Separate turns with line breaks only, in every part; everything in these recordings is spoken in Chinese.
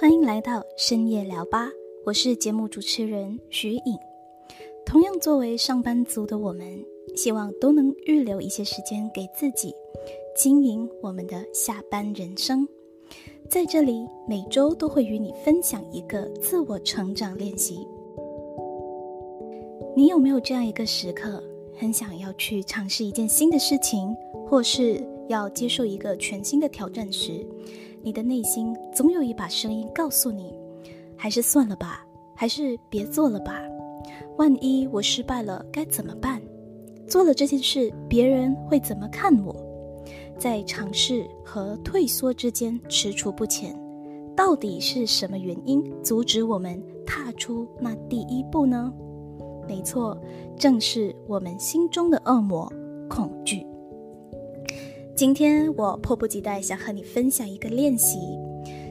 欢迎来到深夜聊吧，我是节目主持人徐颖。同样作为上班族的我们，希望都能预留一些时间给自己，经营我们的下班人生。在这里，每周都会与你分享一个自我成长练习。你有没有这样一个时刻，很想要去尝试一件新的事情，或是要接受一个全新的挑战时？你的内心总有一把声音告诉你：“还是算了吧，还是别做了吧。万一我失败了该怎么办？做了这件事，别人会怎么看我？”在尝试和退缩之间踟蹰不前，到底是什么原因阻止我们踏出那第一步呢？没错，正是我们心中的恶魔——恐惧。今天我迫不及待想和你分享一个练习，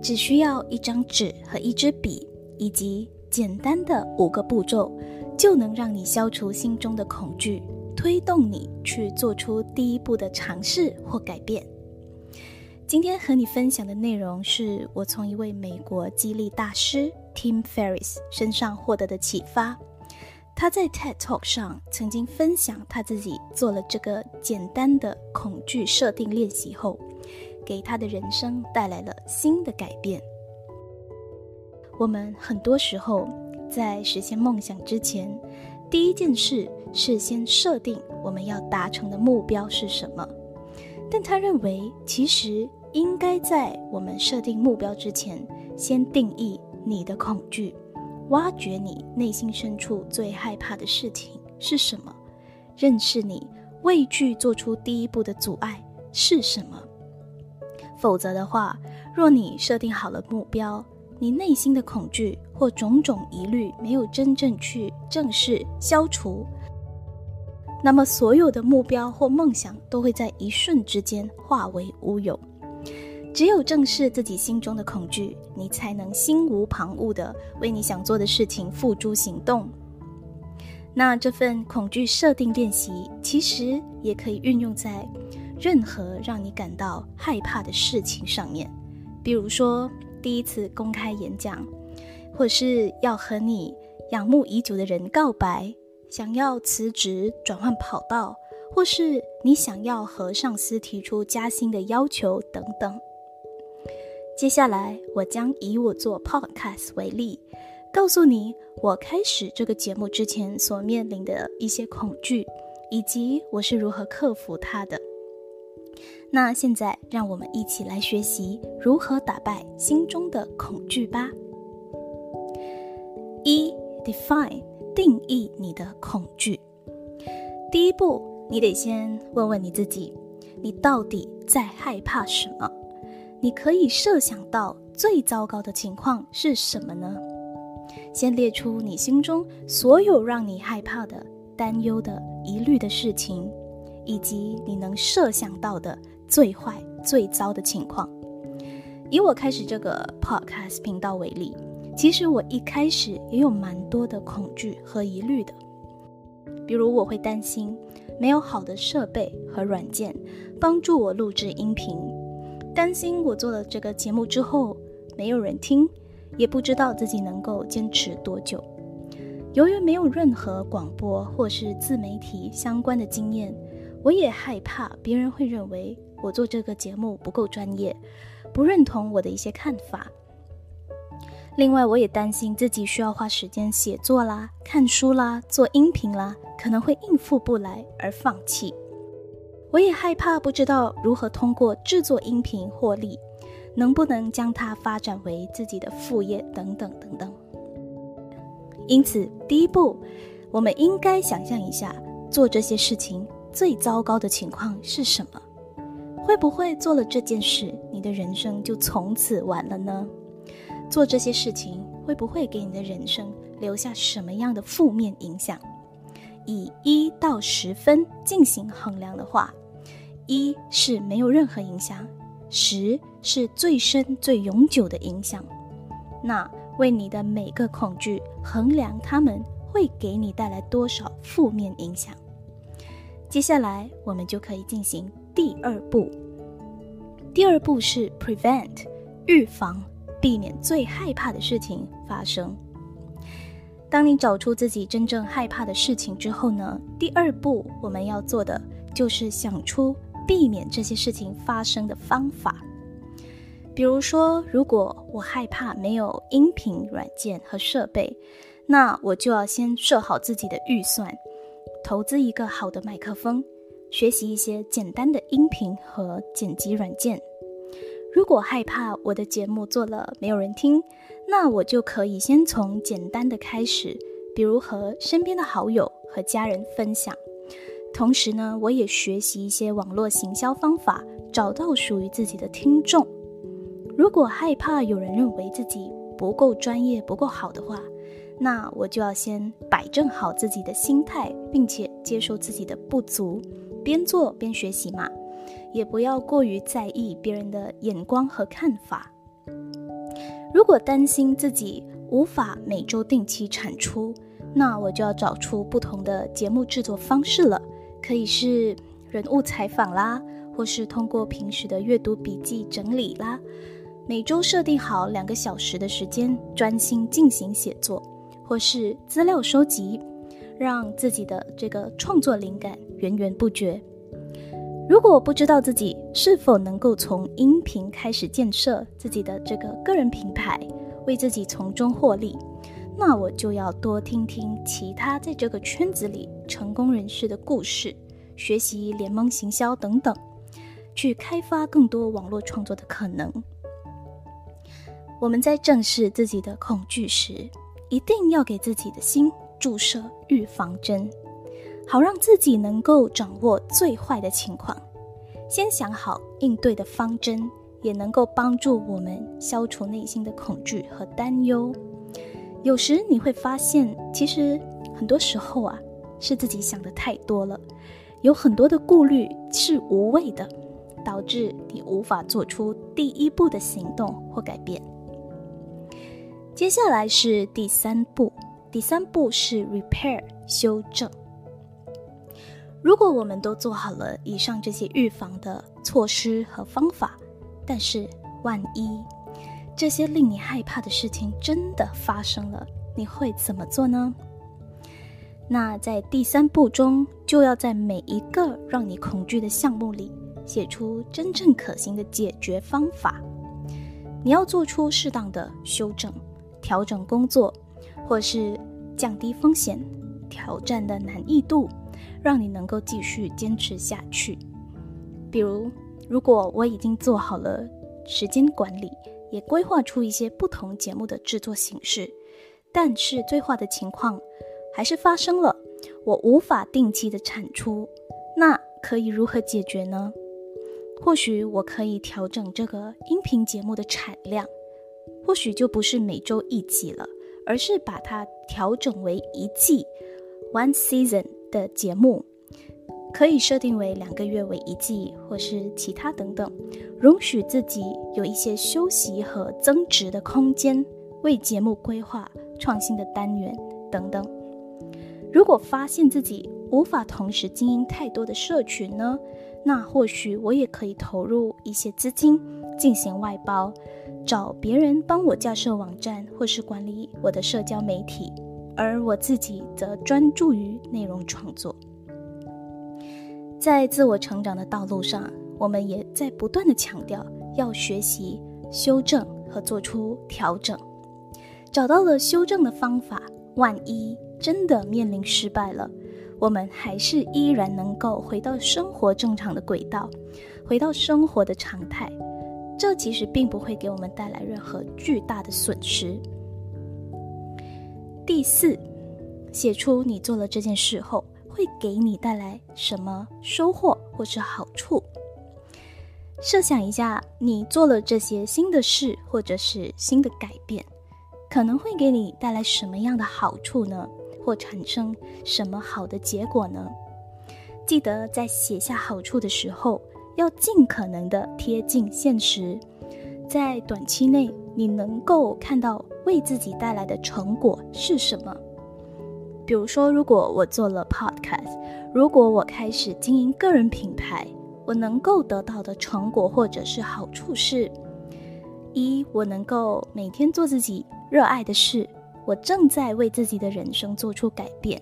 只需要一张纸和一支笔，以及简单的五个步骤，就能让你消除心中的恐惧，推动你去做出第一步的尝试或改变。今天和你分享的内容是我从一位美国激励大师 Tim Ferriss 身上获得的启发。他在 TED Talk 上曾经分享他自己做了这个简单的恐惧设定练习后，给他的人生带来了新的改变。我们很多时候在实现梦想之前，第一件事是先设定我们要达成的目标是什么。但他认为，其实应该在我们设定目标之前，先定义你的恐惧。挖掘你内心深处最害怕的事情是什么？认识你畏惧做出第一步的阻碍是什么？否则的话，若你设定好了目标，你内心的恐惧或种种疑虑没有真正去正视消除，那么所有的目标或梦想都会在一瞬之间化为乌有。只有正视自己心中的恐惧，你才能心无旁骛地为你想做的事情付诸行动。那这份恐惧设定练习，其实也可以运用在任何让你感到害怕的事情上面，比如说第一次公开演讲，或是要和你仰慕已久的人告白，想要辞职转换跑道，或是你想要和上司提出加薪的要求等等。接下来，我将以我做 podcast 为例，告诉你我开始这个节目之前所面临的一些恐惧，以及我是如何克服它的。那现在，让我们一起来学习如何打败心中的恐惧吧。一，define 定义你的恐惧。第一步，你得先问问你自己，你到底在害怕什么？你可以设想到最糟糕的情况是什么呢？先列出你心中所有让你害怕的、担忧的、疑虑的事情，以及你能设想到的最坏、最糟的情况。以我开始这个 podcast 频道为例，其实我一开始也有蛮多的恐惧和疑虑的，比如我会担心没有好的设备和软件帮助我录制音频。担心我做了这个节目之后没有人听，也不知道自己能够坚持多久。由于没有任何广播或是自媒体相关的经验，我也害怕别人会认为我做这个节目不够专业，不认同我的一些看法。另外，我也担心自己需要花时间写作啦、看书啦、做音频啦，可能会应付不来而放弃。我也害怕不知道如何通过制作音频获利，能不能将它发展为自己的副业等等等等。因此，第一步，我们应该想象一下，做这些事情最糟糕的情况是什么？会不会做了这件事，你的人生就从此完了呢？做这些事情会不会给你的人生留下什么样的负面影响？以一到十分进行衡量的话。一是没有任何影响，十是最深最永久的影响。那为你的每个恐惧衡量，他们会给你带来多少负面影响？接下来我们就可以进行第二步。第二步是 prevent 预防避免最害怕的事情发生。当你找出自己真正害怕的事情之后呢，第二步我们要做的就是想出避免这些事情发生的方法。比如说，如果我害怕没有音频软件和设备，那我就要先设好自己的预算，投资一个好的麦克风，学习一些简单的音频和剪辑软件。如果害怕我的节目做了没有人听，那我就可以先从简单的开始，比如和身边的好友和家人分享。同时呢，我也学习一些网络行销方法，找到属于自己的听众。如果害怕有人认为自己不够专业、不够好的话，那我就要先摆正好自己的心态，并且接受自己的不足，边做边学习嘛。也不要过于在意别人的眼光和看法。如果担心自己无法每周定期产出，那我就要找出不同的节目制作方式了。可以是人物采访啦，或是通过平时的阅读笔记整理啦。每周设定好两个小时的时间，专心进行写作，或是资料收集，让自己的这个创作灵感源源不绝。如果不知道自己是否能够从音频开始建设自己的这个个人品牌，为自己从中获利，那我就要多听听其他在这个圈子里成功人士的故事，学习联盟行销等等，去开发更多网络创作的可能。我们在正视自己的恐惧时，一定要给自己的心注射预防针。好让自己能够掌握最坏的情况，先想好应对的方针，也能够帮助我们消除内心的恐惧和担忧。有时你会发现，其实很多时候啊，是自己想的太多了，有很多的顾虑是无谓的，导致你无法做出第一步的行动或改变。接下来是第三步，第三步是 repair 修正。如果我们都做好了以上这些预防的措施和方法，但是万一这些令你害怕的事情真的发生了，你会怎么做呢？那在第三步中，就要在每一个让你恐惧的项目里写出真正可行的解决方法。你要做出适当的修正、调整工作，或是降低风险、挑战的难易度。让你能够继续坚持下去。比如，如果我已经做好了时间管理，也规划出一些不同节目的制作形式，但是最坏的情况还是发生了，我无法定期的产出，那可以如何解决呢？或许我可以调整这个音频节目的产量，或许就不是每周一集了，而是把它调整为一季，one season。的节目可以设定为两个月为一季，或是其他等等，容许自己有一些休息和增值的空间，为节目规划创新的单元等等。如果发现自己无法同时经营太多的社群呢，那或许我也可以投入一些资金进行外包，找别人帮我架设网站或是管理我的社交媒体。而我自己则专注于内容创作。在自我成长的道路上，我们也在不断的强调要学习、修正和做出调整。找到了修正的方法，万一真的面临失败了，我们还是依然能够回到生活正常的轨道，回到生活的常态。这其实并不会给我们带来任何巨大的损失。第四，写出你做了这件事后会给你带来什么收获或是好处。设想一下，你做了这些新的事或者是新的改变，可能会给你带来什么样的好处呢？或产生什么好的结果呢？记得在写下好处的时候，要尽可能的贴近现实，在短期内你能够看到。为自己带来的成果是什么？比如说，如果我做了 podcast，如果我开始经营个人品牌，我能够得到的成果或者是好处是，一，我能够每天做自己热爱的事，我正在为自己的人生做出改变；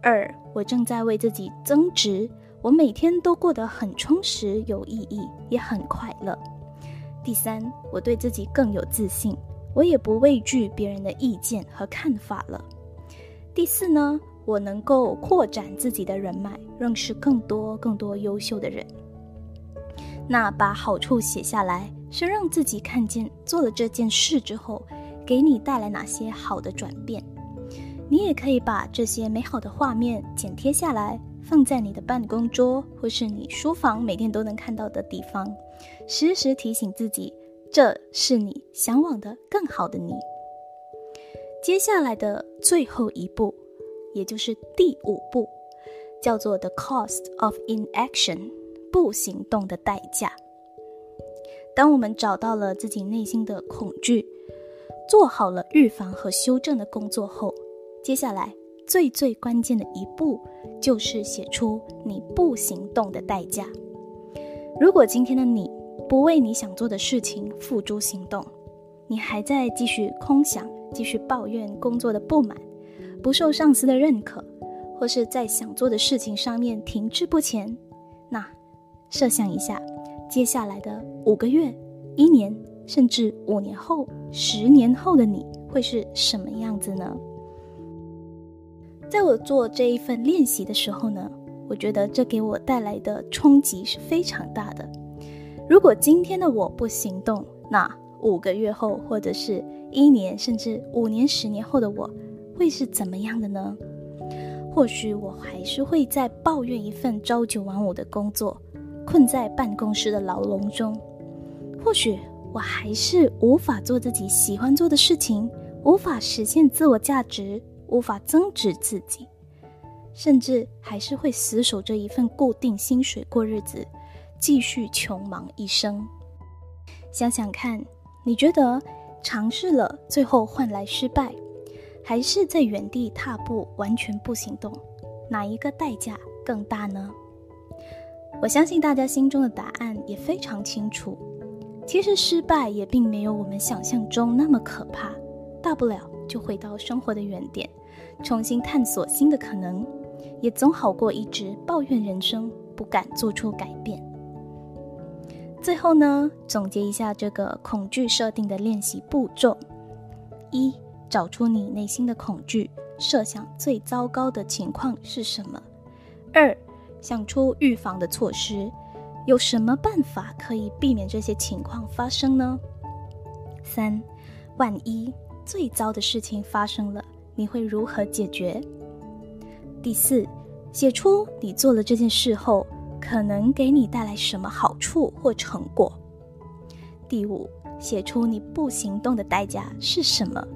二，我正在为自己增值，我每天都过得很充实、有意义，也很快乐；第三，我对自己更有自信，我也不畏惧别人的意见和看法了；第四呢？我能够扩展自己的人脉，认识更多更多优秀的人。那把好处写下来，是让自己看见做了这件事之后，给你带来哪些好的转变。你也可以把这些美好的画面剪贴下来，放在你的办公桌或是你书房每天都能看到的地方，时时提醒自己，这是你向往的更好的你。接下来的最后一步。也就是第五步，叫做 the cost of inaction，不行动的代价。当我们找到了自己内心的恐惧，做好了预防和修正的工作后，接下来最最关键的一步就是写出你不行动的代价。如果今天的你不为你想做的事情付诸行动，你还在继续空想，继续抱怨工作的不满。不受上司的认可，或是在想做的事情上面停滞不前，那设想一下，接下来的五个月、一年，甚至五年后、十年后的你会是什么样子呢？在我做这一份练习的时候呢，我觉得这给我带来的冲击是非常大的。如果今天的我不行动，那五个月后，或者是一年，甚至五年、十年后的我。会是怎么样的呢？或许我还是会在抱怨一份朝九晚五的工作，困在办公室的牢笼中；或许我还是无法做自己喜欢做的事情，无法实现自我价值，无法增值自己，甚至还是会死守着一份固定薪水过日子，继续穷忙一生。想想看，你觉得尝试了，最后换来失败？还是在原地踏步，完全不行动，哪一个代价更大呢？我相信大家心中的答案也非常清楚。其实失败也并没有我们想象中那么可怕，大不了就回到生活的原点，重新探索新的可能，也总好过一直抱怨人生，不敢做出改变。最后呢，总结一下这个恐惧设定的练习步骤：一。找出你内心的恐惧，设想最糟糕的情况是什么。二，想出预防的措施，有什么办法可以避免这些情况发生呢？三，万一最糟的事情发生了，你会如何解决？第四，写出你做了这件事后可能给你带来什么好处或成果。第五，写出你不行动的代价是什么。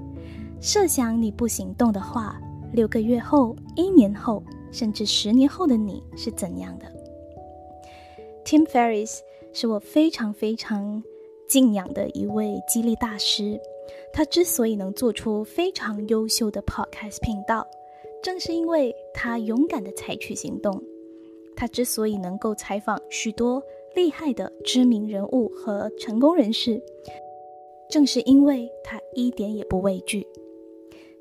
设想你不行动的话，六个月后、一年后，甚至十年后的你是怎样的？Tim Ferriss 是我非常非常敬仰的一位激励大师。他之所以能做出非常优秀的 Podcast 频道，正是因为他勇敢的采取行动。他之所以能够采访许多厉害的知名人物和成功人士，正是因为他一点也不畏惧。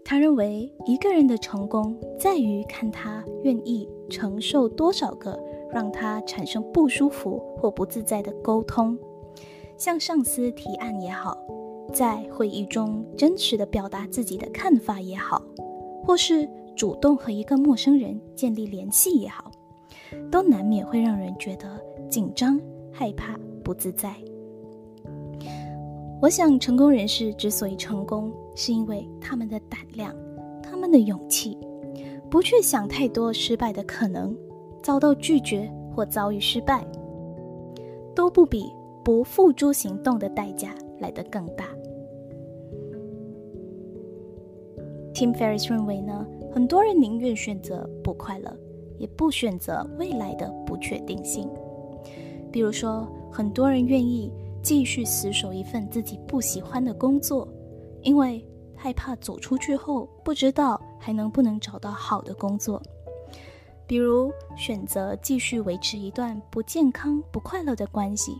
他认为，一个人的成功在于看他愿意承受多少个让他产生不舒服或不自在的沟通，向上司提案也好，在会议中真实的表达自己的看法也好，或是主动和一个陌生人建立联系也好，都难免会让人觉得紧张、害怕、不自在。我想，成功人士之所以成功，是因为他们的胆量，他们的勇气，不去想太多失败的可能，遭到拒绝或遭遇失败，都不比不付诸行动的代价来得更大。Tim Ferriss 认为呢，很多人宁愿选择不快乐，也不选择未来的不确定性。比如说，很多人愿意。继续死守一份自己不喜欢的工作，因为害怕走出去后不知道还能不能找到好的工作。比如选择继续维持一段不健康、不快乐的关系，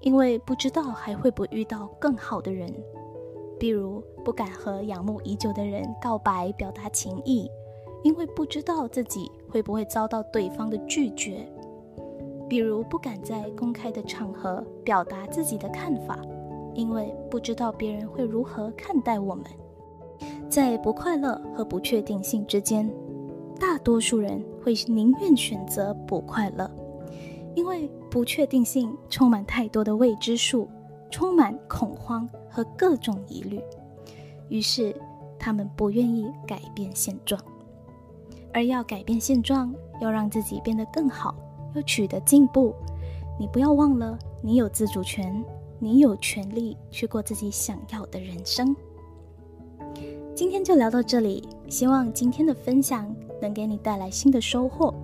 因为不知道还会不会遇到更好的人。比如不敢和仰慕已久的人告白表达情意，因为不知道自己会不会遭到对方的拒绝；比如不敢在公开的场合表达自己的看法，因为不知道别人会如何看待我们。在不快乐和不确定性之间，大多数人会宁愿选择不快乐，因为不确定性充满太多的未知数。充满恐慌和各种疑虑，于是他们不愿意改变现状。而要改变现状，要让自己变得更好，要取得进步，你不要忘了，你有自主权，你有权利去过自己想要的人生。今天就聊到这里，希望今天的分享能给你带来新的收获，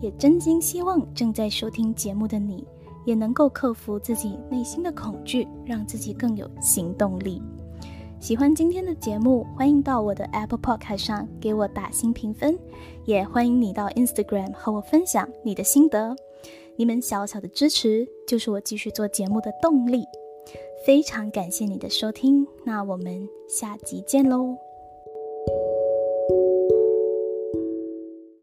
也真心希望正在收听节目的你。也能够克服自己内心的恐惧，让自己更有行动力。喜欢今天的节目，欢迎到我的 Apple Podcast 上给我打新评分，也欢迎你到 Instagram 和我分享你的心得。你们小小的支持就是我继续做节目的动力。非常感谢你的收听，那我们下集见喽。